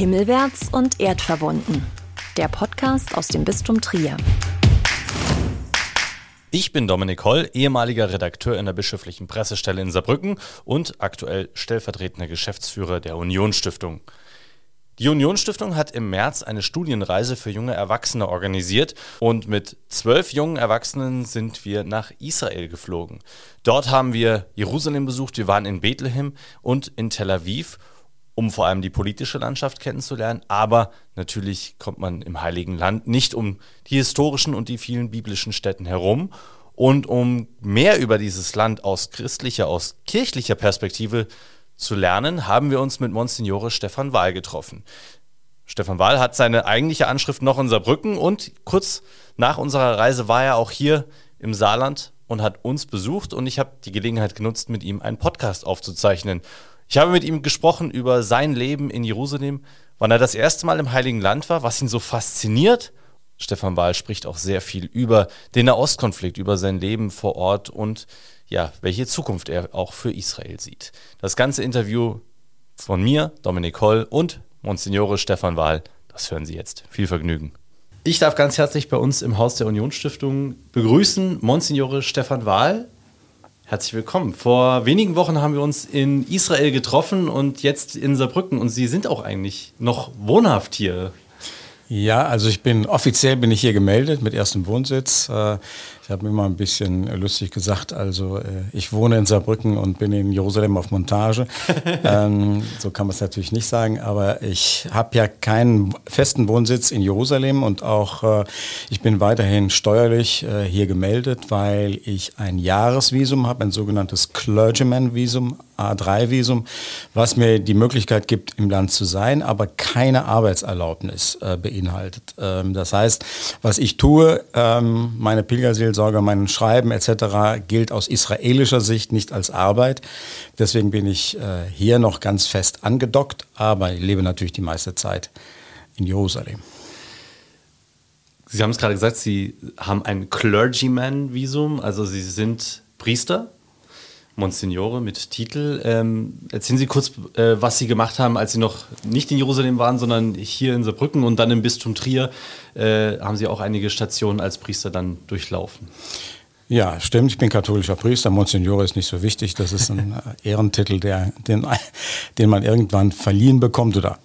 Himmelwärts und erdverbunden. Der Podcast aus dem Bistum Trier. Ich bin Dominik Holl, ehemaliger Redakteur in der bischöflichen Pressestelle in Saarbrücken und aktuell stellvertretender Geschäftsführer der Union Stiftung. Die Union Stiftung hat im März eine Studienreise für junge Erwachsene organisiert und mit zwölf jungen Erwachsenen sind wir nach Israel geflogen. Dort haben wir Jerusalem besucht, wir waren in Bethlehem und in Tel Aviv, um vor allem die politische Landschaft kennenzulernen. Aber natürlich kommt man im Heiligen Land nicht um die historischen und die vielen biblischen Städten herum. Und um mehr über dieses Land aus christlicher, aus kirchlicher Perspektive zu lernen, haben wir uns mit Monsignore Stefan Wahl getroffen. Stefan Wahl hat seine eigentliche Anschrift noch in Saarbrücken und kurz nach unserer Reise war er auch hier im Saarland und hat uns besucht und ich habe die Gelegenheit genutzt, mit ihm einen Podcast aufzuzeichnen. Ich habe mit ihm gesprochen über sein Leben in Jerusalem, wann er das erste Mal im Heiligen Land war, was ihn so fasziniert. Stefan Wahl spricht auch sehr viel über den Nahostkonflikt, über sein Leben vor Ort und ja, welche Zukunft er auch für Israel sieht. Das ganze Interview von mir, Dominik Holl und Monsignore Stefan Wahl, das hören Sie jetzt. Viel Vergnügen. Ich darf ganz herzlich bei uns im Haus der Unionsstiftung begrüßen Monsignore Stefan Wahl. Herzlich willkommen. Vor wenigen Wochen haben wir uns in Israel getroffen und jetzt in Saarbrücken. Und Sie sind auch eigentlich noch wohnhaft hier. Ja, also ich bin offiziell bin ich hier gemeldet mit erstem Wohnsitz. Ich habe immer ein bisschen lustig gesagt, also äh, ich wohne in Saarbrücken und bin in Jerusalem auf Montage. ähm, so kann man es natürlich nicht sagen, aber ich habe ja keinen festen Wohnsitz in Jerusalem und auch äh, ich bin weiterhin steuerlich äh, hier gemeldet, weil ich ein Jahresvisum habe, ein sogenanntes Clergyman-Visum, A3-Visum, was mir die Möglichkeit gibt, im Land zu sein, aber keine Arbeitserlaubnis äh, beinhaltet. Ähm, das heißt, was ich tue, ähm, meine Pilgerseelsorge Seelsorger, mein Schreiben etc. gilt aus israelischer Sicht nicht als Arbeit. Deswegen bin ich äh, hier noch ganz fest angedockt, aber ich lebe natürlich die meiste Zeit in Jerusalem. Sie haben es gerade gesagt, Sie haben ein Clergyman-Visum, also Sie sind Priester, Monsignore mit Titel. Ähm, erzählen Sie kurz, äh, was Sie gemacht haben, als Sie noch nicht in Jerusalem waren, sondern hier in Saarbrücken und dann im Bistum Trier. Äh, haben Sie auch einige Stationen als Priester dann durchlaufen? Ja, stimmt. Ich bin katholischer Priester. Monsignore ist nicht so wichtig. Das ist ein äh, Ehrentitel, der, den, den man irgendwann verliehen bekommt oder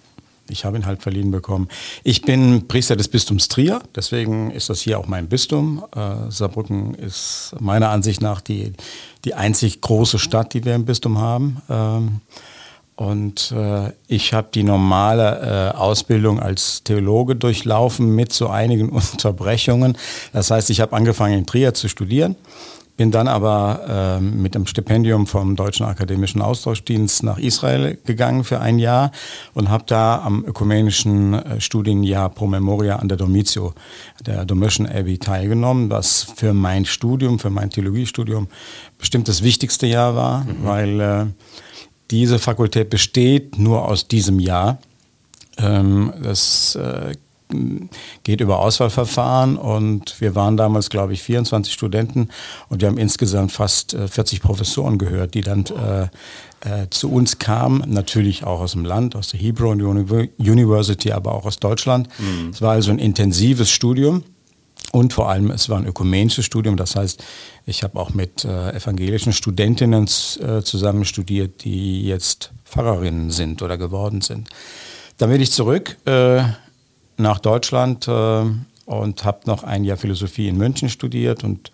ich habe ihn halt verliehen bekommen. Ich bin Priester des Bistums Trier, deswegen ist das hier auch mein Bistum. Äh, Saarbrücken ist meiner Ansicht nach die, die einzig große Stadt, die wir im Bistum haben. Ähm, und äh, ich habe die normale äh, Ausbildung als Theologe durchlaufen mit so einigen Unterbrechungen. Das heißt, ich habe angefangen in Trier zu studieren bin dann aber äh, mit dem Stipendium vom Deutschen Akademischen Austauschdienst nach Israel gegangen für ein Jahr und habe da am ökumenischen äh, Studienjahr Pro Memoria an der Domitio, der Domitian Abbey, teilgenommen, was für mein Studium, für mein Theologiestudium bestimmt das wichtigste Jahr war, mhm. weil äh, diese Fakultät besteht nur aus diesem Jahr. Ähm, das äh, geht über Auswahlverfahren und wir waren damals, glaube ich, 24 Studenten und wir haben insgesamt fast 40 äh, Professoren gehört, die dann äh, äh, zu uns kamen, natürlich auch aus dem Land, aus der Hebrew University, aber auch aus Deutschland. Mhm. Es war also ein intensives Studium. Und vor allem, es war ein ökumenisches Studium. Das heißt, ich habe auch mit äh, evangelischen Studentinnen äh, zusammen studiert, die jetzt Pfarrerinnen sind oder geworden sind. Dann bin ich zurück äh, nach Deutschland äh, und habe noch ein Jahr Philosophie in München studiert und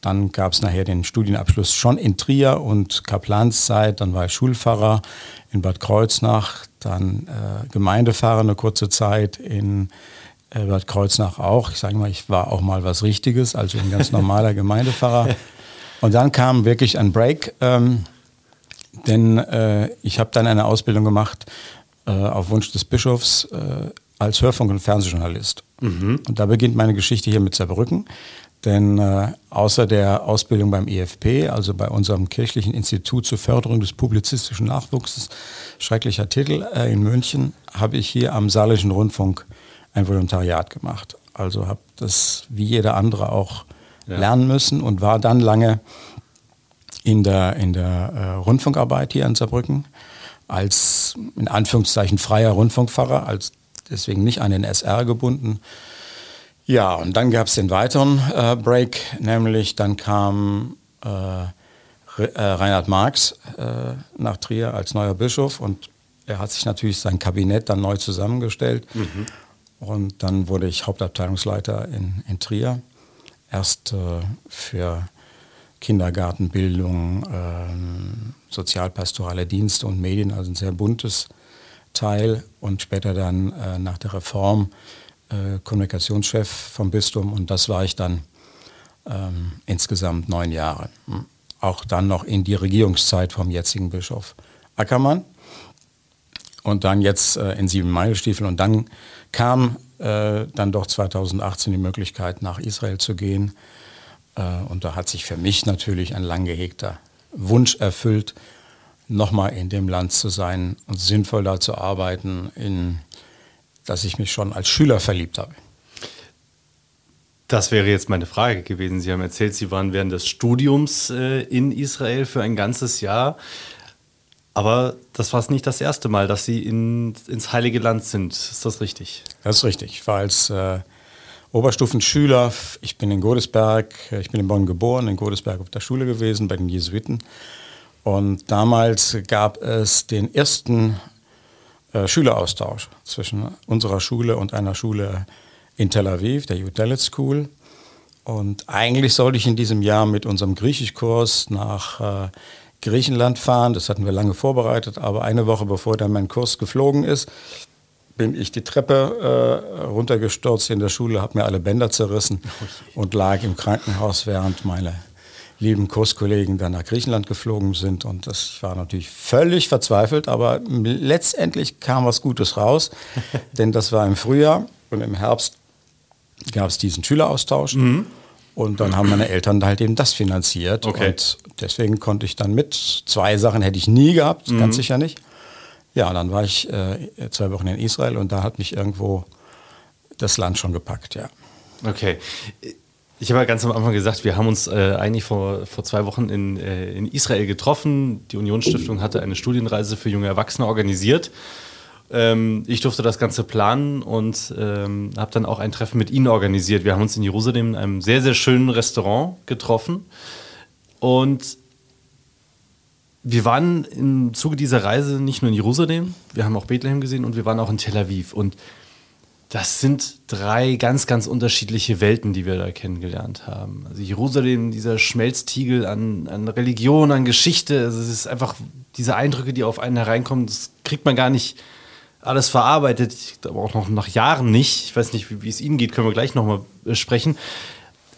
dann gab es nachher den Studienabschluss schon in Trier und Kaplanszeit. Dann war ich Schulpfarrer in Bad Kreuznach, dann äh, Gemeindepfarrer eine kurze Zeit in äh, Bad Kreuznach auch. Ich sage mal, ich war auch mal was Richtiges, also ein ganz normaler Gemeindepfarrer. Und dann kam wirklich ein Break, ähm, denn äh, ich habe dann eine Ausbildung gemacht äh, auf Wunsch des Bischofs äh, als Hörfunk- und Fernsehjournalist. Mhm. Und da beginnt meine Geschichte hier mit Zerbrücken. Denn äh, außer der Ausbildung beim IFP, also bei unserem kirchlichen Institut zur Förderung des publizistischen Nachwuchses, schrecklicher Titel äh, in München, habe ich hier am Saarländischen Rundfunk ein Volontariat gemacht. Also habe das wie jeder andere auch ja. lernen müssen und war dann lange in der, in der äh, Rundfunkarbeit hier in Saarbrücken als in Anführungszeichen freier Rundfunkpfarrer, als deswegen nicht an den SR gebunden. Ja, und dann gab es den weiteren äh, Break, nämlich dann kam äh, äh, Reinhard Marx äh, nach Trier als neuer Bischof und er hat sich natürlich sein Kabinett dann neu zusammengestellt. Mhm. Und dann wurde ich Hauptabteilungsleiter in, in Trier. Erst äh, für Kindergartenbildung, äh, sozialpastorale Dienste und Medien, also ein sehr buntes Teil. Und später dann äh, nach der Reform äh, Kommunikationschef vom Bistum. Und das war ich dann ähm, insgesamt neun Jahre. Hm. Auch dann noch in die Regierungszeit vom jetzigen Bischof Ackermann und dann jetzt äh, in sieben Meilestiefeln. Und dann kam äh, dann doch 2018 die Möglichkeit, nach Israel zu gehen. Äh, und da hat sich für mich natürlich ein lang gehegter Wunsch erfüllt, nochmal in dem Land zu sein und sinnvoll da zu arbeiten, in dass ich mich schon als Schüler verliebt habe. Das wäre jetzt meine Frage gewesen. Sie haben erzählt, Sie waren während des Studiums äh, in Israel für ein ganzes Jahr. Aber das war nicht das erste Mal, dass Sie in, ins Heilige Land sind. Ist das richtig? Das ist richtig. Ich war als äh, Oberstufenschüler, ich bin in Godesberg, ich bin in Bonn geboren, in Godesberg auf der Schule gewesen, bei den Jesuiten. Und damals gab es den ersten äh, Schüleraustausch zwischen unserer Schule und einer Schule in Tel Aviv, der Udalit School. Und eigentlich sollte ich in diesem Jahr mit unserem Griechischkurs nach äh, Griechenland fahren. Das hatten wir lange vorbereitet, aber eine Woche bevor dann mein Kurs geflogen ist, bin ich die Treppe äh, runtergestürzt in der Schule, habe mir alle Bänder zerrissen und lag im Krankenhaus, während meine lieben Kurskollegen dann nach Griechenland geflogen sind. Und das war natürlich völlig verzweifelt, aber letztendlich kam was Gutes raus, denn das war im Frühjahr und im Herbst gab es diesen Schüleraustausch. Mhm. Und dann haben meine Eltern halt eben das finanziert. Okay. Und deswegen konnte ich dann mit. Zwei Sachen hätte ich nie gehabt, mhm. ganz sicher nicht. Ja, dann war ich äh, zwei Wochen in Israel und da hat mich irgendwo das Land schon gepackt, ja. Okay. Ich habe ja ganz am Anfang gesagt, wir haben uns äh, eigentlich vor, vor zwei Wochen in, äh, in Israel getroffen. Die Unionsstiftung hatte eine Studienreise für junge Erwachsene organisiert. Ähm, ich durfte das Ganze planen und ähm, habe dann auch ein Treffen mit Ihnen organisiert. Wir haben uns in Jerusalem in einem sehr, sehr schönen Restaurant getroffen. Und wir waren im Zuge dieser Reise nicht nur in Jerusalem, wir haben auch Bethlehem gesehen und wir waren auch in Tel Aviv. Und das sind drei ganz, ganz unterschiedliche Welten, die wir da kennengelernt haben. Also Jerusalem, dieser Schmelztiegel an, an Religion, an Geschichte, also es ist einfach diese Eindrücke, die auf einen hereinkommen, das kriegt man gar nicht alles verarbeitet, aber auch noch nach Jahren nicht. Ich weiß nicht, wie, wie es Ihnen geht, können wir gleich nochmal äh, sprechen.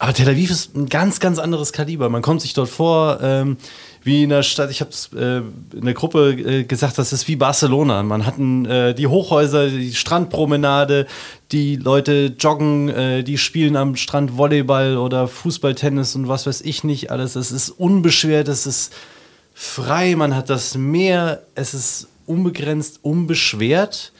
Aber Tel Aviv ist ein ganz, ganz anderes Kaliber. Man kommt sich dort vor ähm, wie in der Stadt. Ich habe es äh, in der Gruppe äh, gesagt, das ist wie Barcelona. Man hat äh, die Hochhäuser, die Strandpromenade, die Leute joggen, äh, die spielen am Strand Volleyball oder Fußball, Tennis und was weiß ich nicht alles. Es ist unbeschwert, es ist frei, man hat das Meer, es ist unbegrenzt, unbeschwert.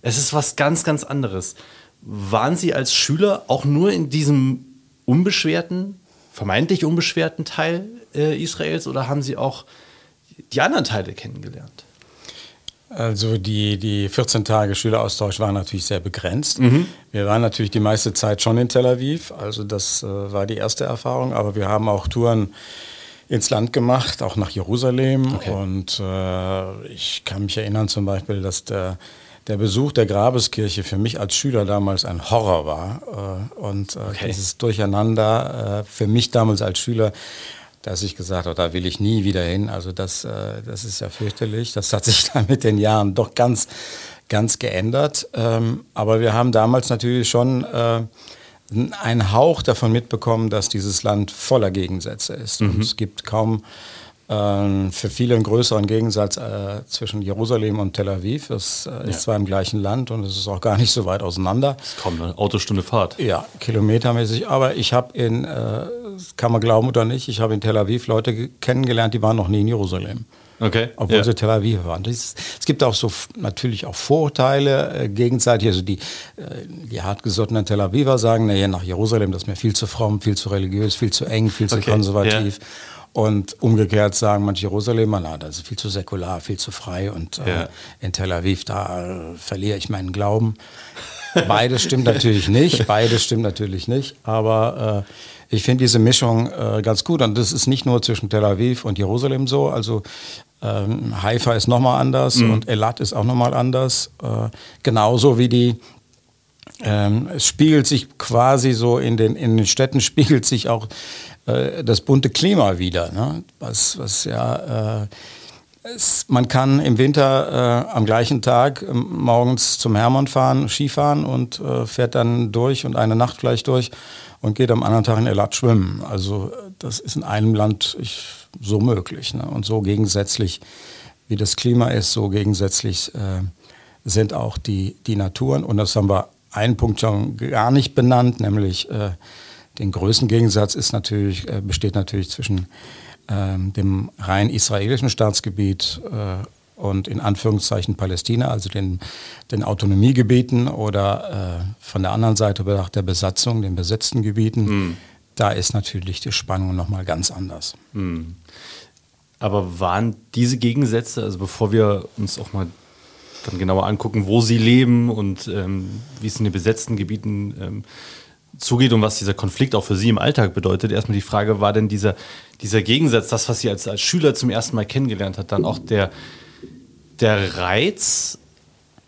Es ist was ganz, ganz anderes. Waren Sie als Schüler auch nur in diesem unbeschwerten, vermeintlich unbeschwerten Teil äh, Israels oder haben Sie auch die anderen Teile kennengelernt? Also die, die 14 Tage Schüleraustausch waren natürlich sehr begrenzt. Mhm. Wir waren natürlich die meiste Zeit schon in Tel Aviv, also das äh, war die erste Erfahrung, aber wir haben auch Touren ins Land gemacht, auch nach Jerusalem. Okay. Und äh, ich kann mich erinnern zum Beispiel, dass der, der Besuch der Grabeskirche für mich als Schüler damals ein Horror war. Äh, und äh, okay. dieses Durcheinander äh, für mich damals als Schüler, dass ich gesagt habe, da will ich nie wieder hin. Also das, das ist ja fürchterlich. Das hat sich dann mit den Jahren doch ganz, ganz geändert. Ähm, aber wir haben damals natürlich schon einen Hauch davon mitbekommen, dass dieses Land voller Gegensätze ist. Mhm. Und es gibt kaum für viele einen größeren Gegensatz äh, zwischen Jerusalem und Tel Aviv. Es äh, ja. ist zwar im gleichen Land und es ist auch gar nicht so weit auseinander. Es ist kaum eine Autostunde Fahrt. Ja, kilometermäßig. Aber ich habe in, äh, kann man glauben oder nicht, ich habe in Tel Aviv Leute kennengelernt, die waren noch nie in Jerusalem. Okay. Obwohl ja. sie Tel Aviv waren. Das, es gibt auch so natürlich auch Vorurteile äh, gegenseitig. Also die, äh, die hartgesottenen Tel Aviver sagen, naja, nach Jerusalem, das ist mir viel zu fromm, viel zu religiös, viel zu eng, viel zu okay. konservativ. Ja. Und umgekehrt sagen manche Jerusalemer, na, das ist viel zu säkular, viel zu frei und äh, Ja. in Tel Aviv, da äh, verliere ich meinen Glauben. Beides stimmt natürlich nicht, beides stimmt natürlich nicht, aber äh, ich finde diese Mischung äh, ganz gut und das ist nicht nur zwischen Tel Aviv und Jerusalem so, also ähm, Haifa ist nochmal anders und Elat ist auch nochmal anders, äh, genauso wie die ähm, es spiegelt sich quasi so in den, in den Städten spiegelt sich auch äh, das bunte Klima wieder. Ne? Was, was ja, äh, es, man kann im Winter äh, am gleichen Tag ähm, morgens zum Hermann fahren, Skifahren und äh, fährt dann durch und eine Nacht vielleicht durch und geht am anderen Tag in Elat schwimmen. Also das ist in einem Land ich, so möglich. Ne? Und so gegensätzlich, wie das Klima ist, so gegensätzlich äh, sind auch die, die Naturen. Und das haben wir einen Punkt schon gar nicht benannt, nämlich äh, den größten Gegensatz ist natürlich, äh, besteht natürlich zwischen ähm, dem rein israelischen Staatsgebiet äh, und in Anführungszeichen Palästina, also den, den Autonomiegebieten oder äh, von der anderen Seite bedacht der Besatzung, den besetzten Gebieten. Da ist natürlich die Spannung nochmal ganz anders. Aber waren diese Gegensätze, also bevor wir uns auch mal dann genauer angucken, wo sie leben und ähm, wie es in den besetzten Gebieten ähm, zugeht und was dieser Konflikt auch für sie im Alltag bedeutet, erstmal die Frage, war denn dieser, dieser Gegensatz, das, was sie als, als Schüler zum ersten Mal kennengelernt hat, dann auch der, der Reiz,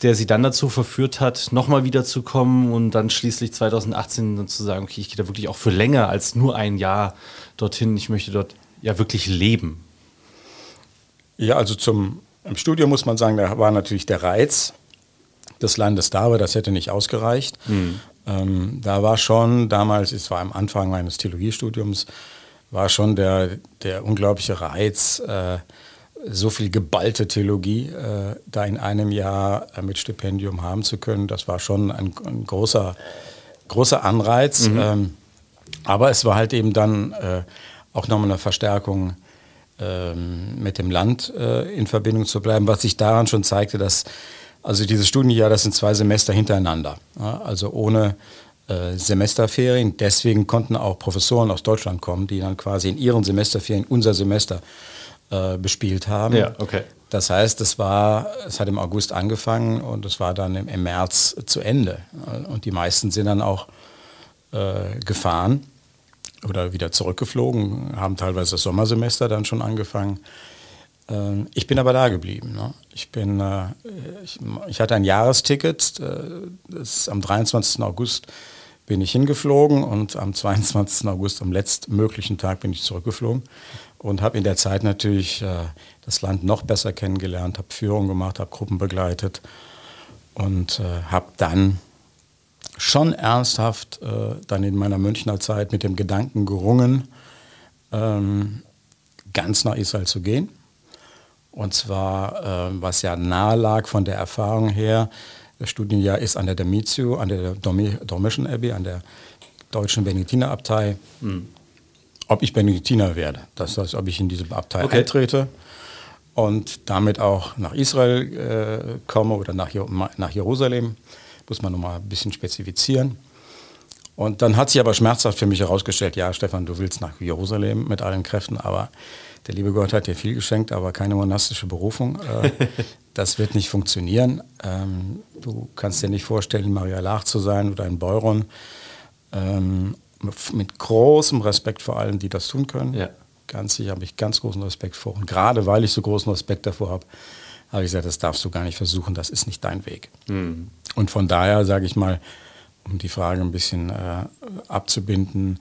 der sie dann dazu verführt hat, nochmal wiederzukommen und dann schließlich 2018 dann zu sagen, okay, ich gehe da wirklich auch für länger als nur ein Jahr dorthin, ich möchte dort ja wirklich leben. Ja, also zum im Studium muss man sagen, da war natürlich der Reiz des Landes da, aber das hätte nicht ausgereicht. Ähm, da war schon damals, es war am Anfang meines Theologiestudiums, war schon der, der unglaubliche Reiz, äh, so viel geballte Theologie äh, da in einem Jahr äh, mit Stipendium haben zu können. Das war schon ein, ein großer, großer Anreiz. Ähm, aber es war halt eben dann äh, auch nochmal eine Verstärkung ähm, mit dem Land äh, in Verbindung zu bleiben, was sich daran schon zeigte, dass also dieses Studienjahr, das sind zwei Semester hintereinander, ja, also ohne äh, Semesterferien. Deswegen konnten auch Professoren aus Deutschland kommen, die dann quasi in ihren Semesterferien unser Semester äh, bespielt haben. Ja, okay. Das heißt, es war, es hat im August angefangen und es war dann im, im März zu Ende. Und die meisten sind dann auch äh, gefahren oder wieder zurückgeflogen, haben teilweise das Sommersemester dann schon angefangen. Ähm, Ich bin aber da geblieben. Ne? Ich, bin, äh, ich, ich hatte ein Jahresticket. äh, am 23. August bin ich hingeflogen und am 22. August, am letztmöglichen Tag, bin ich zurückgeflogen und habe in der Zeit natürlich äh, das Land noch besser kennengelernt, habe Führung gemacht, habe Gruppen begleitet und habe dann schon ernsthaft äh, dann in meiner Münchner Zeit mit dem Gedanken gerungen, ähm, ganz nach Israel zu gehen. Und zwar, äh, was ja nahe lag von der Erfahrung her, das Studienjahr ist an der Domizio, an der Dormischen Abbey, an der deutschen Benediktinerabtei, ob ich Benediktiner werde. Das heißt, ob ich in diese Abtei Okay. eintrete und damit auch nach Israel äh, komme oder nach, nach Jerusalem. Muss man nochmal ein bisschen spezifizieren. Und dann hat sich aber schmerzhaft für mich herausgestellt, ja, Stefan, du willst nach Jerusalem mit allen Kräften, aber der liebe Gott hat dir viel geschenkt, aber keine monastische Berufung. Äh, das wird nicht funktionieren. Ähm, du kannst dir nicht vorstellen, Maria Laach zu sein oder in Beuron. Ähm, mit großem Respekt vor allen, die das tun können. Ja. Ganz sicher habe ich ganz großen Respekt vor. Und gerade weil ich so großen Respekt davor habe, habe ich gesagt, das darfst du gar nicht versuchen, das ist nicht dein Weg. Und von daher sage ich mal, um die Frage ein bisschen äh, abzubinden,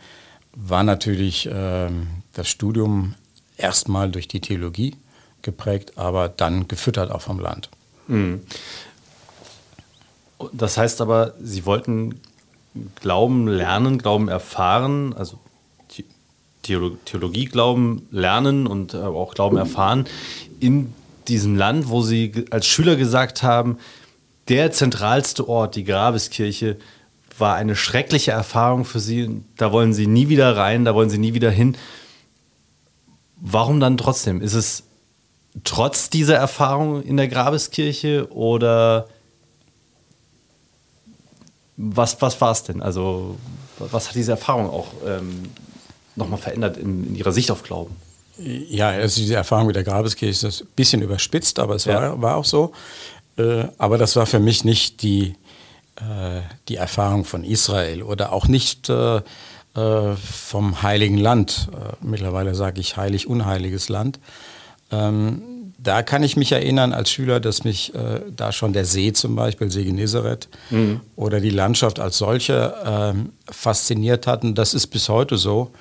war natürlich ähm, das Studium erstmal durch die Theologie geprägt, aber dann gefüttert auch vom Land. Das heißt aber, Sie wollten Glauben lernen, Glauben erfahren, also The- Theolo- Theologie Glauben lernen und äh, auch Glauben erfahren in diesem Land, wo Sie als Schüler gesagt haben, der zentralste Ort, die Grabeskirche, war eine schreckliche Erfahrung für Sie. Da wollen Sie nie wieder rein, da wollen Sie nie wieder hin. Warum dann trotzdem? Ist es trotz dieser Erfahrung in der Grabeskirche oder was, was war es denn? Also, was hat diese Erfahrung auch ähm, nochmal verändert in, in Ihrer Sicht auf Glauben? Ja, also diese Erfahrung mit der Grabeskirche ist ein bisschen überspitzt, aber es war, ja. war auch so. Äh, aber das war für mich nicht die, äh, die Erfahrung von Israel oder auch nicht äh, vom Heiligen Land. Mittlerweile sage ich heilig-unheiliges Land. Ähm, da kann ich mich erinnern als Schüler, dass mich äh, da schon der See zum Beispiel, See Genezareth mhm. oder die Landschaft als solche ähm, fasziniert hatten. Das ist bis heute so,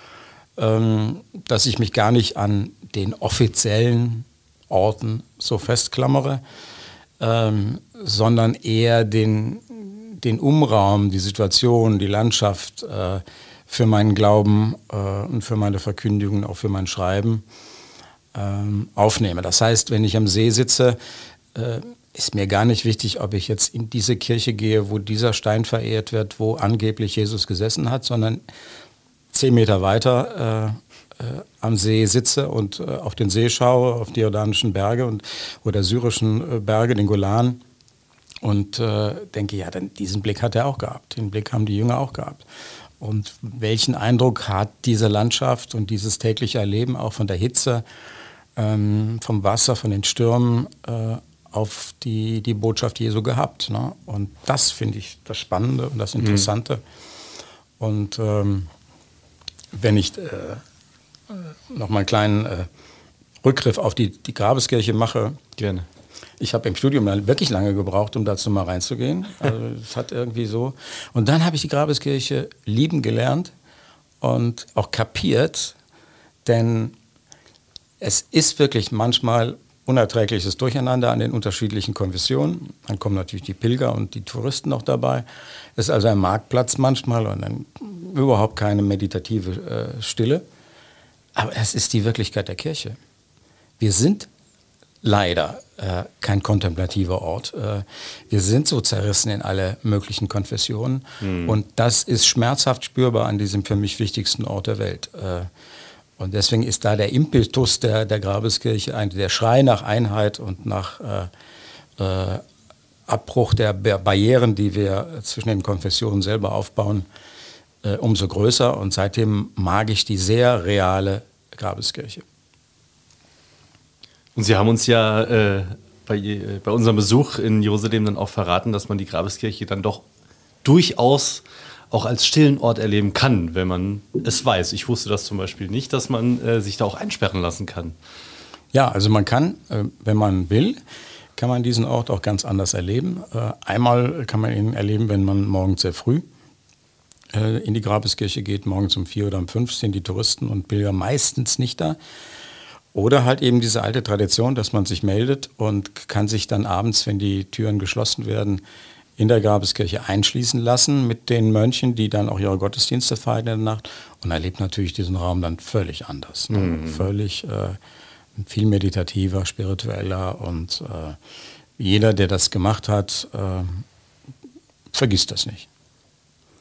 ähm, dass ich mich gar nicht an den offiziellen Orten so festklammere, ähm, sondern eher den, den Umraum, die Situation, die Landschaft äh, für meinen Glauben äh, und für meine Verkündigung, auch für mein Schreiben ähm, aufnehme. Das heißt, wenn ich am See sitze, äh, ist mir gar nicht wichtig, ob ich jetzt in diese Kirche gehe, wo dieser Stein verehrt wird, wo angeblich Jesus gesessen hat, sondern zehn Meter weiter äh, am See sitze und äh, auf den See schaue, auf die jordanischen Berge und, oder syrischen äh, Berge, den Golan und äh, denke, ja, dann diesen Blick hat er auch gehabt, den Blick haben die Jünger auch gehabt. Und welchen Eindruck hat diese Landschaft und dieses tägliche Erleben auch von der Hitze, ähm, vom Wasser, von den Stürmen äh, auf die, die Botschaft Jesu gehabt. Ne? Und das finde ich das Spannende und das mhm. Interessante. Mhm. Und ähm, wenn ich äh, noch mal einen kleinen äh, Rückgriff auf die, die Grabeskirche mache. Gerne. Ich habe im Studium wirklich lange gebraucht, um dazu mal reinzugehen. Also es hat irgendwie so. Und dann habe ich die Grabeskirche lieben gelernt und auch kapiert, denn es ist wirklich manchmal unerträgliches Durcheinander an den unterschiedlichen Konfessionen. Dann kommen natürlich die Pilger und die Touristen noch dabei. Es ist also ein Marktplatz manchmal und dann überhaupt keine meditative äh, Stille. Aber es ist die Wirklichkeit der Kirche. Wir sind leider äh, kein kontemplativer Ort. Äh, wir sind so zerrissen in alle möglichen Konfessionen. Mhm. Und das ist schmerzhaft spürbar an diesem für mich wichtigsten Ort der Welt. Äh, und deswegen ist da der Impetus der, der Grabeskirche, ein, der Schrei nach Einheit und nach äh, äh, Abbruch der Barrieren, die wir zwischen den Konfessionen selber aufbauen, äh, umso größer. Und seitdem mag ich die sehr reale Grabeskirche. Und Sie haben uns ja äh, bei, äh, bei unserem Besuch in Jerusalem dann auch verraten, dass man die Grabeskirche dann doch durchaus auch als stillen Ort erleben kann, wenn man es weiß. Ich wusste das zum Beispiel nicht, dass man äh, sich da auch einsperren lassen kann. Ja, also man kann, äh, wenn man will, kann man diesen Ort auch ganz anders erleben. Äh, einmal kann man ihn erleben, wenn man morgens sehr früh äh, in die Grabeskirche geht, morgens um vier oder um fünf sind die Touristen und Pilger meistens nicht da. Oder halt eben diese alte Tradition, dass man sich meldet und kann sich dann abends, wenn die Türen geschlossen werden, in der Grabeskirche einschließen lassen mit den Mönchen, die dann auch ihre Gottesdienste feiern in der Nacht und erlebt natürlich diesen Raum dann völlig anders. Ne? Mhm. Völlig äh, viel meditativer, spiritueller und äh, jeder, der das gemacht hat, äh, vergisst das nicht.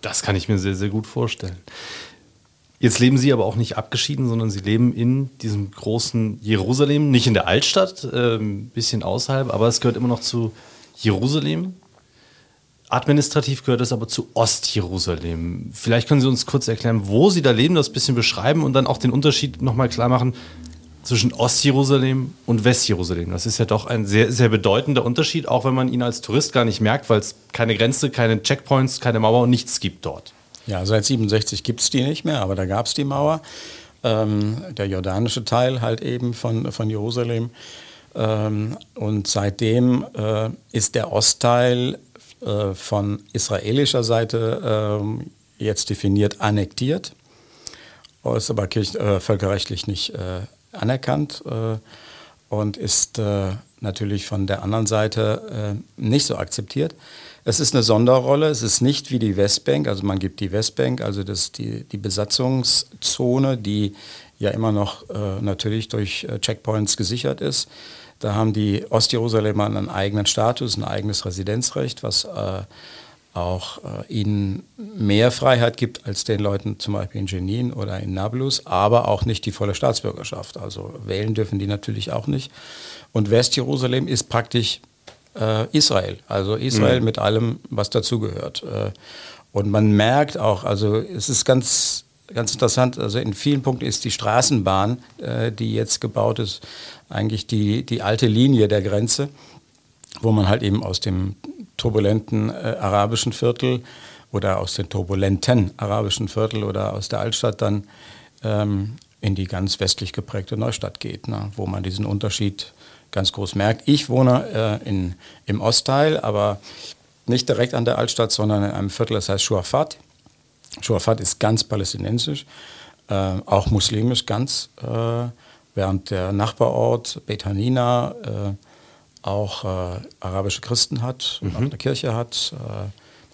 Das kann ich mir sehr, sehr gut vorstellen. Jetzt leben Sie aber auch nicht abgeschieden, sondern Sie leben in diesem großen Jerusalem, nicht in der Altstadt, ein ähm, bisschen außerhalb, aber es gehört immer noch zu Jerusalem. Administrativ gehört es aber zu Ostjerusalem. Vielleicht können Sie uns kurz erklären, wo Sie da leben, das ein bisschen beschreiben und dann auch den Unterschied nochmal klar machen zwischen Ostjerusalem und Westjerusalem. Das ist ja doch ein sehr, sehr bedeutender Unterschied, auch wenn man ihn als Tourist gar nicht merkt, weil es keine Grenze, keine Checkpoints, keine Mauer und nichts gibt dort. Ja, seit 67 gibt es die nicht mehr, aber da gab es die Mauer. Ähm, der jordanische Teil halt eben von, von Jerusalem. Ähm, und seitdem äh, ist der Ostteil äh, von israelischer Seite äh, jetzt definiert annektiert, ist aber kirch, äh, völkerrechtlich nicht äh, anerkannt äh, und ist äh, natürlich von der anderen Seite nicht so akzeptiert. Es ist eine Sonderrolle, es ist nicht wie die Westbank, also man gibt die Westbank, also das, die, die Besatzungszone, die ja immer noch natürlich durch Checkpoints gesichert ist. Da haben die Ostjerusalemer einen eigenen Status, ein eigenes Residenzrecht, was äh, auch äh, ihnen mehr Freiheit gibt als den Leuten zum Beispiel in Jenin oder in Nablus, aber auch nicht die volle Staatsbürgerschaft. Also wählen dürfen die natürlich auch nicht. Und Westjerusalem ist praktisch äh, Israel, also Israel mhm. mit allem, was dazugehört. Äh, und man merkt auch, also es ist ganz ganz interessant. Also in vielen Punkten ist die Straßenbahn, äh, die jetzt gebaut ist, eigentlich die, die alte Linie der Grenze, wo man halt eben aus dem turbulenten äh, arabischen Viertel oder aus den turbulenten arabischen Viertel oder aus der Altstadt dann ähm, in die ganz westlich geprägte Neustadt geht, ne, wo man diesen Unterschied ganz groß merkt. Ich wohne äh, in, im Ostteil, aber nicht direkt an der Altstadt, sondern in einem Viertel, das heißt Shuafat. Shuafat ist ganz palästinensisch, äh, auch muslimisch ganz, äh, während der Nachbarort Beit Hanina äh, auch äh, arabische Christen hat und mhm. auch eine Kirche hat, äh, eine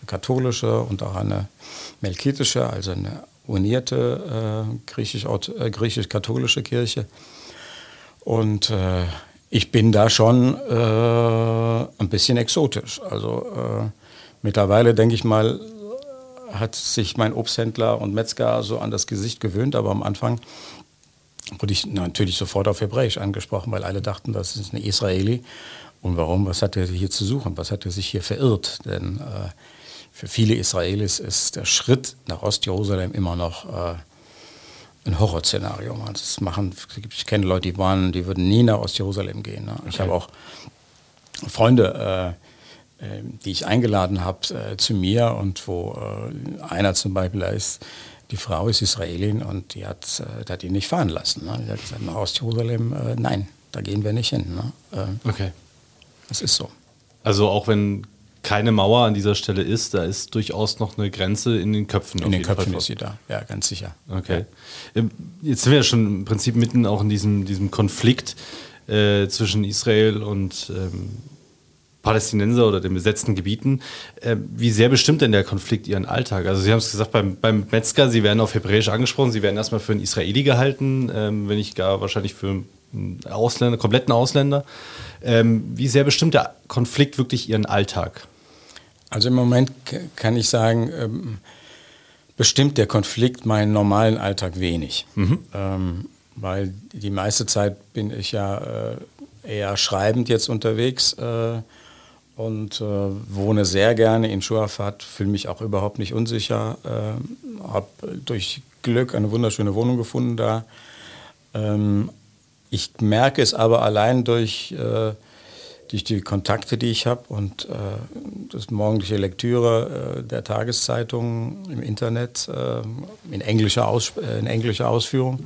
katholische und auch eine melkitische, also eine unierte äh, griechisch-katholische Kirche. Und ich bin da schon ein bisschen exotisch. Also mittlerweile denke ich mal, hat sich mein Obsthändler und Metzger so an das Gesicht gewöhnt, aber am Anfang wurde ich natürlich sofort auf Hebräisch angesprochen, weil alle dachten, das ist ein Israeli. Und warum? Was hat er hier zu suchen? Was hat er sich hier verirrt? Denn äh, für viele Israelis ist der Schritt nach Ostjerusalem immer noch äh, ein Horrorszenario. Das machen, ich kenne Leute, die waren, die würden nie nach Ostjerusalem gehen. Ne? Ich habe auch Freunde, äh, äh die ich eingeladen habe äh, zu mir und wo äh, einer zum Beispiel ist, die Frau ist Israelin und die hat, äh, die hat ihn nicht fahren lassen. Ne? Die hat gesagt, nach Ostjerusalem, äh, nein, da gehen wir nicht hin. Ne? Äh, okay. Das ist so. Also auch wenn keine Mauer an dieser Stelle ist, da ist durchaus noch eine Grenze in den Köpfen. In den Köpfen Fall. ist sie da, ja, ganz sicher. Okay. Ähm, jetzt sind wir ja schon im Prinzip mitten auch in diesem, diesem Konflikt äh, zwischen Israel und ähm, Palästinenser oder den besetzten Gebieten. Äh, wie sehr bestimmt denn der Konflikt Ihren Alltag? Also Sie haben es gesagt, beim, beim Metzger, Sie werden auf Hebräisch angesprochen, Sie werden erstmal für einen Israeli gehalten, ähm, wenn nicht gar wahrscheinlich für einen Ausländer, kompletten Ausländer. Ähm, wie sehr bestimmt der Konflikt wirklich Ihren Alltag? Also im Moment kann ich sagen, ähm, bestimmt der Konflikt meinen normalen Alltag wenig. Mhm. Ähm, weil die meiste Zeit bin ich ja äh, eher schreibend jetzt unterwegs. Äh, und äh, wohne sehr gerne in Schuafat, fühle mich auch überhaupt nicht unsicher, äh, habe durch Glück eine wunderschöne Wohnung gefunden da. Ähm, ich merke es aber allein durch, äh, durch die Kontakte, die ich habe und äh, das morgendliche Lektüre äh, der Tageszeitung im Internet äh, in, englischer Aus, in englischer Ausführung.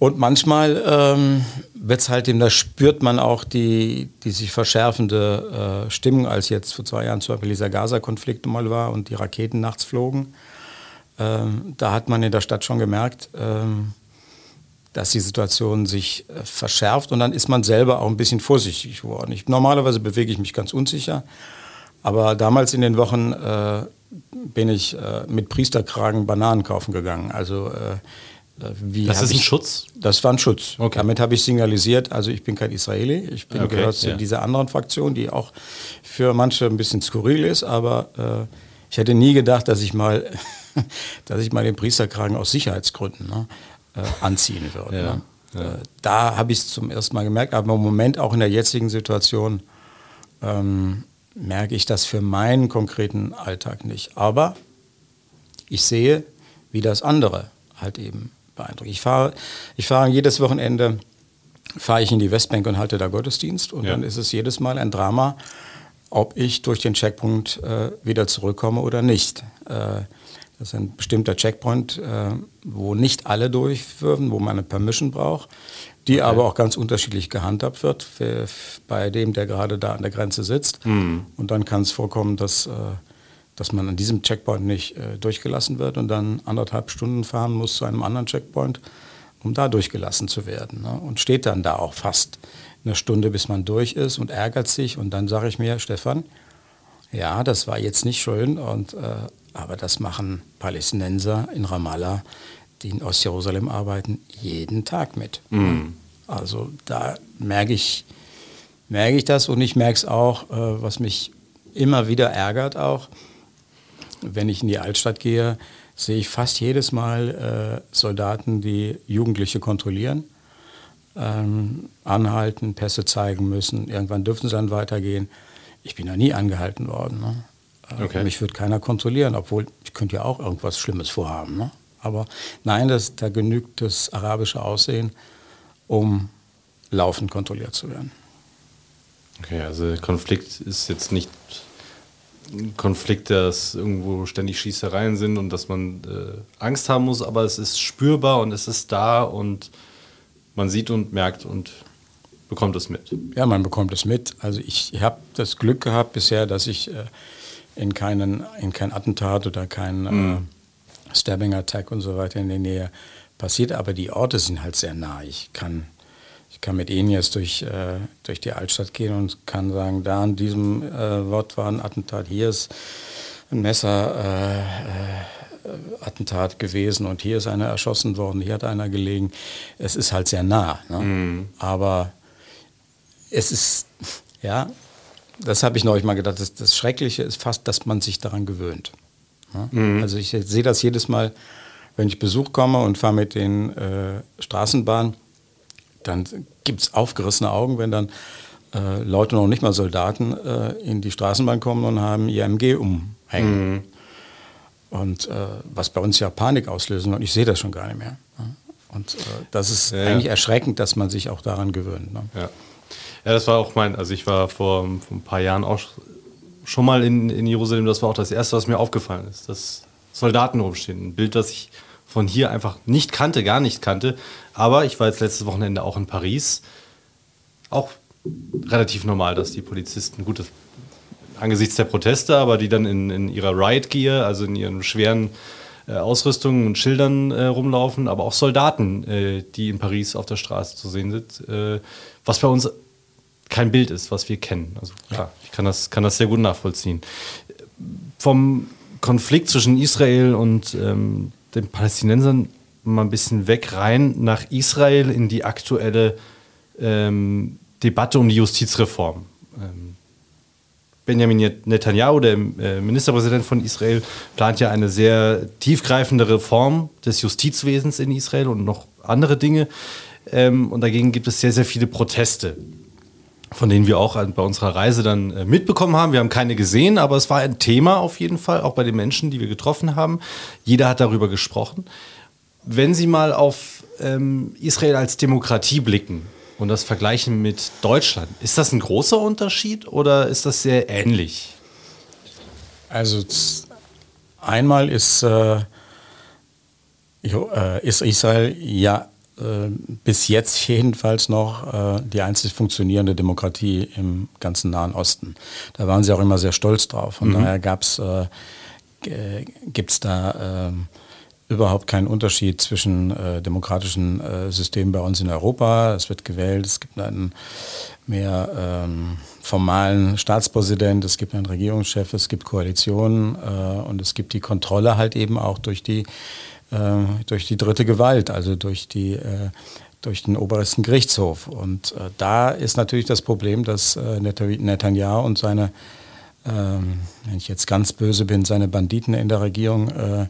Und manchmal ähm, wird es halt eben, da spürt man auch die, die sich verschärfende äh, Stimmung, als jetzt vor zwei Jahren zum Beispiel dieser Gaza-Konflikt mal war und die Raketen nachts flogen. Ähm, da hat man in der Stadt schon gemerkt, ähm, dass die Situation sich äh, verschärft und dann ist man selber auch ein bisschen vorsichtig geworden. Ich, normalerweise bewege ich mich ganz unsicher, aber damals in den Wochen äh, bin ich äh, mit Priesterkragen Bananen kaufen gegangen. Also äh, wie das ist ein ich, Schutz? Das war ein Schutz. Okay. Damit habe ich signalisiert, also ich bin kein Israeli, ich bin okay, gehört zu ja. dieser anderen Fraktion, die auch für manche ein bisschen skurril ist, aber äh, ich hätte nie gedacht, dass ich mal, dass ich mal den Priesterkragen aus Sicherheitsgründen ne, äh, anziehen würde. Ja. Ne? Ja. Äh, da habe ich es zum ersten Mal gemerkt, aber im Moment auch in der jetzigen Situation ähm, merke ich das für meinen konkreten Alltag nicht. Aber ich sehe, wie das andere halt eben beeindruckt. Ich fahre ich fahr jedes Wochenende fahre ich in die Westbank und halte da Gottesdienst und ja. dann ist es jedes Mal ein Drama, ob ich durch den Checkpoint äh, wieder zurückkomme oder nicht. Äh, das ist ein bestimmter Checkpoint, äh, wo nicht alle durchwürfen, wo man eine Permission braucht, die okay. aber auch ganz unterschiedlich gehandhabt wird für, bei dem, der gerade da an der Grenze sitzt. Mhm. Und dann kann es vorkommen, dass äh, dass man an diesem Checkpoint nicht äh, durchgelassen wird und dann anderthalb Stunden fahren muss zu einem anderen Checkpoint, um da durchgelassen zu werden. Ne? Und steht dann da auch fast eine Stunde, bis man durch ist und ärgert sich. Und dann sage ich mir, Stefan, ja, das war jetzt nicht schön, und, äh, aber das machen Palästinenser in Ramallah, die in Ostjerusalem arbeiten, jeden Tag mit. Mhm. Also da merke ich, merke ich das und ich merke es auch, äh, was mich immer wieder ärgert auch, wenn ich in die Altstadt gehe, sehe ich fast jedes Mal äh, Soldaten, die Jugendliche kontrollieren, ähm, anhalten, Pässe zeigen müssen. Irgendwann dürfen sie dann weitergehen. Ich bin noch nie angehalten worden. Ne? Äh, okay. Mich wird keiner kontrollieren, obwohl ich könnte ja auch irgendwas Schlimmes vorhaben. Ne? Aber nein, das, da genügt das arabische Aussehen, um laufend kontrolliert zu werden. Okay, also Konflikt ist jetzt nicht ein Konflikt, dass irgendwo ständig Schießereien sind und dass man äh, Angst haben muss, aber es ist spürbar und es ist da und man sieht und merkt und bekommt es mit. Ja, man bekommt es mit. Also ich habe das Glück gehabt bisher, dass ich äh, in, keinen, in kein Attentat oder kein mhm. äh, Stabbing-Attack und so weiter in der Nähe passiert, aber die Orte sind halt sehr nah. Ich kann ich kann mit Ihnen jetzt durch, äh, durch die Altstadt gehen und kann sagen, da an diesem äh, Wort war ein Attentat, hier ist ein Messerattentat äh, äh gewesen und hier ist einer erschossen worden, hier hat einer gelegen. Es ist halt sehr nah. Ne? Mhm. Aber es ist, ja, das habe ich neulich mal gedacht, das, das, Schreckliche ist fast, dass man sich daran gewöhnt. Ne? Mhm. Also ich sehe das jedes Mal, wenn ich Besuch komme und fahre mit den äh, Straßenbahnen dann gibt es aufgerissene Augen, wenn dann äh, Leute, noch nicht mal Soldaten, äh, in die Straßenbahn kommen und haben ihr MG umhängen. Mhm. Und äh, was bei uns ja Panik auslösen und ich sehe das schon gar nicht mehr. Und äh, das ist ja, eigentlich ja. erschreckend, dass man sich auch daran gewöhnt. Ne? Ja. ja, das war auch mein, also ich war vor, vor ein paar Jahren auch schon mal in, in Jerusalem, das war auch das Erste, was mir aufgefallen ist, dass Soldaten rumstehen. Ein Bild, das ich von hier einfach nicht kannte, gar nicht kannte. Aber ich war jetzt letztes Wochenende auch in Paris. Auch relativ normal, dass die Polizisten, gut, angesichts der Proteste, aber die dann in, in ihrer Riot Gear, also in ihren schweren äh, Ausrüstungen und Schildern äh, rumlaufen, aber auch Soldaten, äh, die in Paris auf der Straße zu sehen sind, äh, was bei uns kein Bild ist, was wir kennen. Also klar, ich kann das, kann das sehr gut nachvollziehen. Vom Konflikt zwischen Israel und ähm, den Palästinensern mal ein bisschen weg rein nach Israel in die aktuelle ähm, Debatte um die Justizreform. Ähm, Benjamin Netanyahu, der äh, Ministerpräsident von Israel, plant ja eine sehr tiefgreifende Reform des Justizwesens in Israel und noch andere Dinge. Ähm, und dagegen gibt es sehr, sehr viele Proteste von denen wir auch bei unserer Reise dann äh, mitbekommen haben. Wir haben keine gesehen, aber es war ein Thema auf jeden Fall, auch bei den Menschen, die wir getroffen haben. Jeder hat darüber gesprochen. Wenn Sie mal auf ähm, Israel als Demokratie blicken und das vergleichen mit Deutschland, ist das ein großer Unterschied oder ist das sehr ähnlich? Also einmal ist, äh, äh ist Israel ja äh, bis jetzt jedenfalls noch äh, die einzig funktionierende Demokratie im ganzen Nahen Osten. Da waren sie auch immer sehr stolz drauf. Von mhm. daher gab's, äh, gibt es da äh, überhaupt keinen Unterschied zwischen äh, demokratischen äh, Systemen bei uns in Europa. Es wird gewählt, es gibt einen mehr ähm, formalen Staatspräsident, es gibt einen Regierungschef, es gibt Koalitionen äh, und es gibt die Kontrolle halt eben auch durch die äh, durch die dritte Gewalt, also durch die äh, durch den obersten Gerichtshof. Und äh, da ist natürlich das Problem, dass äh, Netanyahu und seine, ähm, wenn ich jetzt ganz böse bin, seine Banditen in der Regierung äh,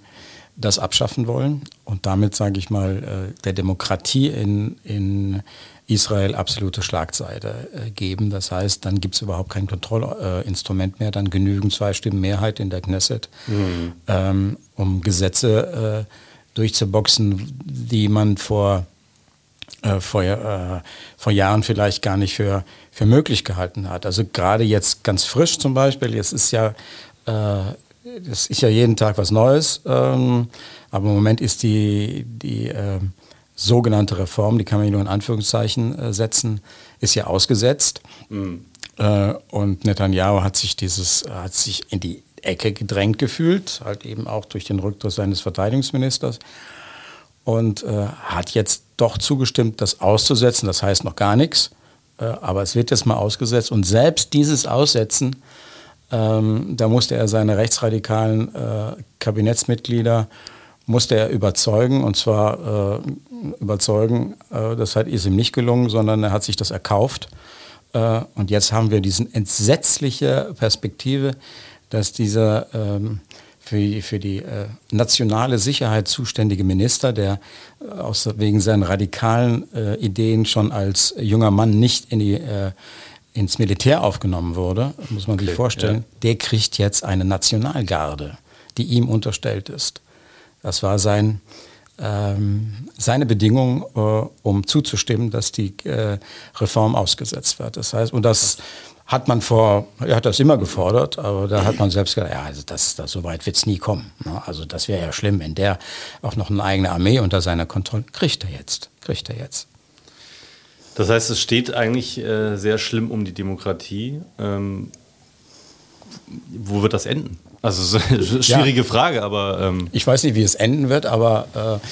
das abschaffen wollen und damit, sage ich mal, äh, der Demokratie in, in Israel absolute Schlagseite äh, geben. Das heißt, dann gibt es überhaupt kein Kontrollinstrument mehr, dann genügen zwei Stimmen Mehrheit in der Knesset, mhm. ähm, um Gesetze äh, durchzuboxen, die man vor, äh, vor, äh, vor Jahren vielleicht gar nicht für, für möglich gehalten hat. Also gerade jetzt ganz frisch zum Beispiel, jetzt ist ja, äh, das ist ja jeden Tag was Neues, ähm, aber im Moment ist die, die äh, sogenannte Reform, die kann man nur in Anführungszeichen äh, setzen, ist ja ausgesetzt. Mhm. Äh, und Netanyahu hat sich dieses, hat sich in die Ecke gedrängt gefühlt, halt eben auch durch den Rücktritt seines Verteidigungsministers und äh, hat jetzt doch zugestimmt, das auszusetzen. Das heißt noch gar nichts, äh, aber es wird jetzt mal ausgesetzt. Und selbst dieses Aussetzen, ähm, da musste er seine rechtsradikalen äh, Kabinettsmitglieder musste er überzeugen und zwar äh, überzeugen, äh, das hat, ist ihm nicht gelungen, sondern er hat sich das erkauft. Äh, und jetzt haben wir diese entsetzliche Perspektive, dass dieser ähm, für, für die äh, nationale Sicherheit zuständige Minister, der äh, aus, wegen seinen radikalen äh, Ideen schon als junger Mann nicht in die, äh, ins Militär aufgenommen wurde, muss man okay, sich vorstellen, ja. der kriegt jetzt eine Nationalgarde, die ihm unterstellt ist. Das war sein, ähm, seine Bedingung, äh, um zuzustimmen, dass die äh, Reform ausgesetzt wird. Das heißt, und das hat man vor, er hat das immer gefordert, aber da hat man selbst gesagt, ja, also das, das so weit wird es nie kommen. Ne? Also das wäre ja schlimm, wenn der auch noch eine eigene Armee unter seiner Kontrolle kriegt er jetzt, kriegt er jetzt. Das heißt, es steht eigentlich äh, sehr schlimm um die Demokratie. Ähm, wo wird das enden? Also schwierige ja. Frage, aber ähm ich weiß nicht, wie es enden wird, aber äh,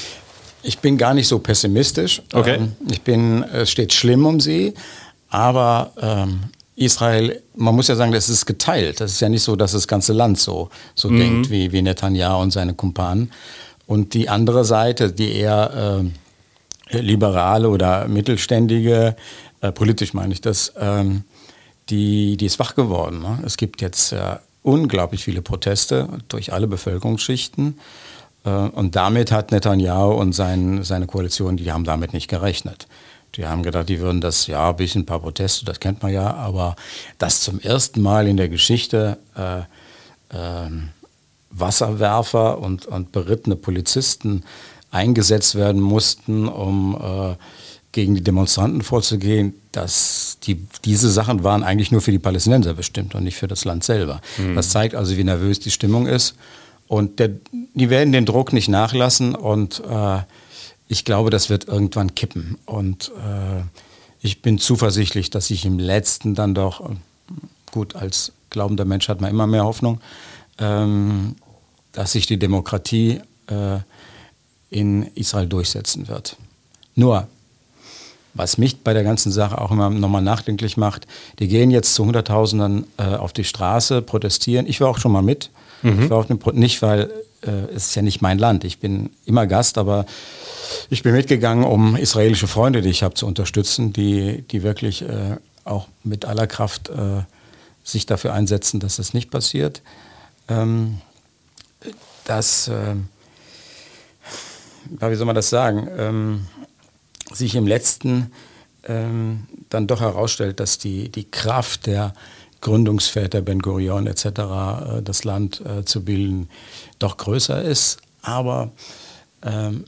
ich bin gar nicht so pessimistisch. Okay. Ähm, ich bin, es steht schlimm um sie, aber ähm, Israel, man muss ja sagen, das ist geteilt. Das ist ja nicht so, dass das ganze Land so, so mhm. denkt wie, wie Netanyahu und seine Kumpanen. Und die andere Seite, die eher äh, liberale oder mittelständige, äh, politisch meine ich das, ähm, die, die ist wach geworden. Ne? Es gibt jetzt äh, unglaublich viele Proteste durch alle Bevölkerungsschichten. Äh, und damit hat Netanyahu und sein, seine Koalition, die haben damit nicht gerechnet. Die haben gedacht, die würden das, ja, ein bisschen ein paar Proteste, das kennt man ja, aber dass zum ersten Mal in der Geschichte äh, äh, Wasserwerfer und, und berittene Polizisten eingesetzt werden mussten, um äh, gegen die Demonstranten vorzugehen, dass die, diese Sachen waren eigentlich nur für die Palästinenser bestimmt und nicht für das Land selber. Mhm. Das zeigt also, wie nervös die Stimmung ist. Und der, die werden den Druck nicht nachlassen und äh, ich glaube, das wird irgendwann kippen. Und äh, ich bin zuversichtlich, dass sich im letzten dann doch, gut, als glaubender Mensch hat man immer mehr Hoffnung, ähm, dass sich die Demokratie äh, in Israel durchsetzen wird. Nur, was mich bei der ganzen Sache auch immer nochmal nachdenklich macht, die gehen jetzt zu Hunderttausenden äh, auf die Straße, protestieren. Ich war auch schon mal mit. Mhm. Ich war auch nicht, weil äh, es ist ja nicht mein Land. Ich bin immer Gast, aber ich bin mitgegangen, um israelische Freunde, die ich habe, zu unterstützen, die, die wirklich äh, auch mit aller Kraft äh, sich dafür einsetzen, dass das nicht passiert. Ähm, dass, äh, wie soll man das sagen, ähm, sich im letzten ähm, dann doch herausstellt, dass die, die Kraft der Gründungsväter Ben Gurion etc., äh, das Land äh, zu bilden, doch größer ist. Aber ähm,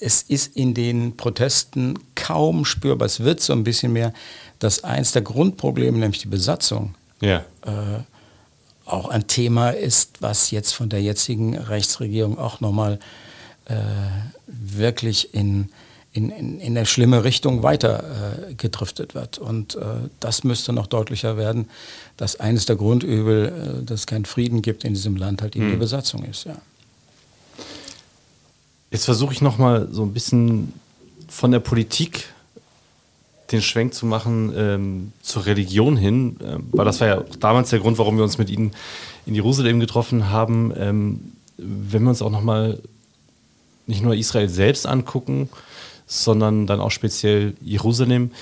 es ist in den Protesten kaum spürbar. Es wird so ein bisschen mehr, dass eins der Grundprobleme, nämlich die Besatzung, ja. äh, auch ein Thema ist, was jetzt von der jetzigen Rechtsregierung auch nochmal äh, wirklich in, in, in, in eine schlimme Richtung weiter äh, gedriftet wird. Und äh, das müsste noch deutlicher werden, dass eines der Grundübel, äh, dass es keinen Frieden gibt in diesem Land, halt eben die Besatzung ist. Ja. Jetzt versuche ich nochmal so ein bisschen von der Politik den Schwenk zu machen ähm, zur Religion hin, äh, weil das war ja damals der Grund, warum wir uns mit Ihnen in Jerusalem getroffen haben. Ähm, wenn wir uns auch nochmal nicht nur Israel selbst angucken, sondern dann auch speziell Jerusalem.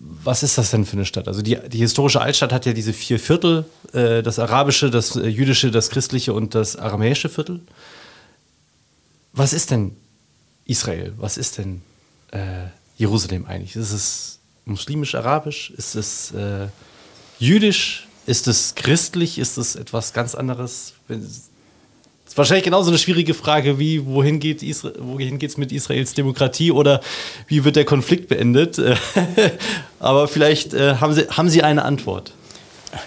Was ist das denn für eine Stadt? Also die, die historische Altstadt hat ja diese vier Viertel, äh, das arabische, das äh, jüdische, das christliche und das aramäische Viertel was ist denn Israel? Was ist denn äh, Jerusalem eigentlich? Ist es muslimisch-arabisch? Ist es äh, jüdisch? Ist es christlich? Ist es etwas ganz anderes? Das ist wahrscheinlich genauso eine schwierige Frage wie, wohin geht es mit Israels Demokratie oder wie wird der Konflikt beendet? Aber vielleicht äh, haben, Sie, haben Sie eine Antwort.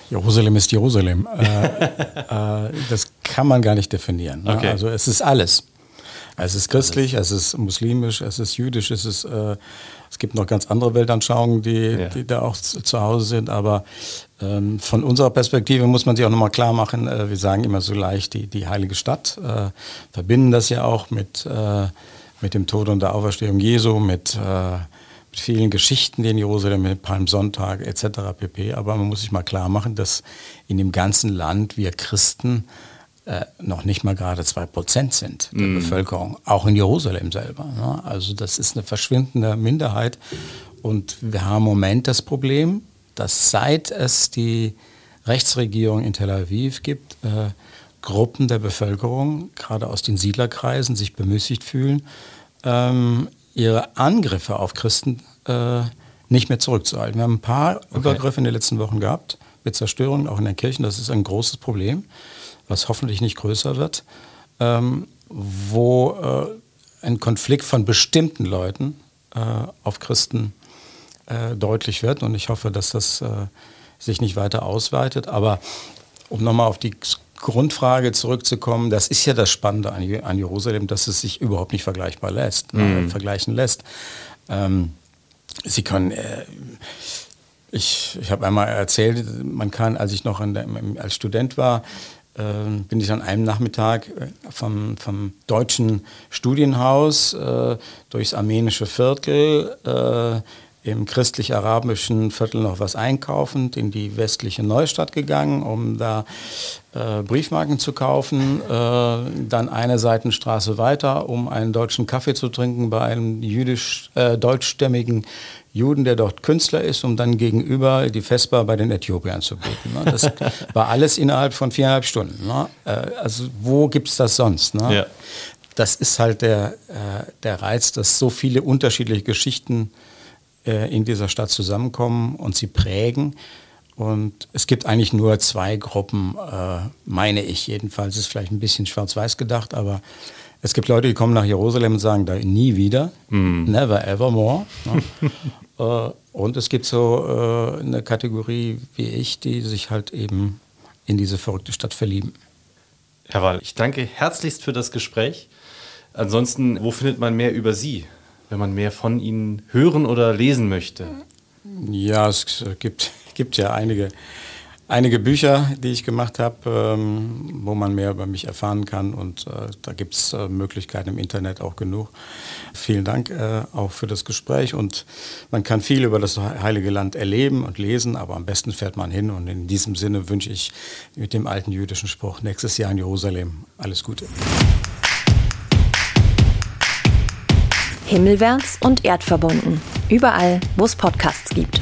Jerusalem ist Jerusalem. Äh, äh, das kann man gar nicht definieren. Ne? Okay. Also es ist alles. Es ist christlich, es ist muslimisch, es ist jüdisch, es ist, äh, es gibt noch ganz andere Weltanschauungen, die, ja. die da auch zu, zu, Hause sind. Aber ähm, von unserer Perspektive muss man sich auch nochmal klar machen, äh, wir sagen immer so leicht die, die heilige Stadt, äh, verbinden das ja auch mit, äh, mit dem Tod und der Auferstehung Jesu, mit, äh, mit vielen Geschichten, die in Jerusalem, mit Palmsonntag etc. pp. Aber man muss sich mal klar machen, dass in dem ganzen Land wir Christen äh, noch nicht mal gerade zwei Prozent sind der mm. Bevölkerung, auch in Jerusalem selber. Ne? Also das ist eine verschwindende Minderheit. Und wir haben im Moment das Problem, dass seit es die Rechtsregierung in Tel Aviv gibt, äh, Gruppen der Bevölkerung, gerade aus den Siedlerkreisen, sich bemüßigt fühlen, ähm, ihre Angriffe auf Christen äh, nicht mehr zurückzuhalten. Wir haben ein paar okay. Übergriffe in den letzten Wochen gehabt, mit Zerstörungen auch in den Kirchen. Das ist ein großes Problem was hoffentlich nicht größer wird. Ähm, wo äh, ein Konflikt von bestimmten Leuten äh, auf Christen äh, deutlich wird. Und ich hoffe, dass das äh, sich nicht weiter ausweitet. Aber um nochmal auf die Grundfrage zurückzukommen, das ist ja das Spannende an, Jerusalem, dass es sich überhaupt nicht vergleichbar lässt, mhm. vergleichen lässt. Ähm, Sie können, äh, ich, ich habe einmal erzählt, man kann, als ich noch der, als Student war, äh, bin ich an einem Nachmittag äh, vom, vom deutschen Studienhaus äh, durchs armenische Viertel äh, im christlich-arabischen Viertel noch was einkaufen, in die westliche Neustadt gegangen, um da äh, Briefmarken zu kaufen, äh, dann eine Seitenstraße weiter, um einen deutschen Kaffee zu trinken bei einem jüdisch, äh, deutschstämmigen Juden, der dort Künstler ist, um dann gegenüber die Vesper bei den Äthiopiern zu beten. Ne? Das war alles innerhalb von viereinhalb Stunden. Ne? Äh, also wo gibt es das sonst? Ne? Ja. Das ist halt der, äh, der Reiz, dass so viele unterschiedliche Geschichten in dieser Stadt zusammenkommen und sie prägen. Und es gibt eigentlich nur zwei Gruppen, äh, meine ich jedenfalls. Ist vielleicht ein bisschen schwarz-weiß gedacht, aber es gibt Leute, die kommen nach Jerusalem und sagen da nie wieder, mm. never ever more. Ne? äh, und es gibt so äh, eine Kategorie wie ich, die sich halt eben in diese verrückte Stadt verlieben. Herr Wall, ich danke herzlichst für das Gespräch. Ansonsten, wo findet man mehr über Sie? Wenn man mehr von Ihnen hören oder lesen möchte? Ja, es gibt, gibt ja einige, einige Bücher, die ich gemacht habe, ähm, wo man mehr über mich erfahren kann. Und äh, da gibt es äh, Möglichkeiten im Internet auch genug. Vielen Dank äh, auch für das Gespräch. Und man kann viel über das Heilige Land erleben und lesen, aber am besten fährt man hin. Und in diesem Sinne wünsche ich mit dem alten jüdischen Spruch nächstes Jahr in Jerusalem alles Gute. Himmelwärts und erdverbunden. Überall, wo es Podcasts gibt.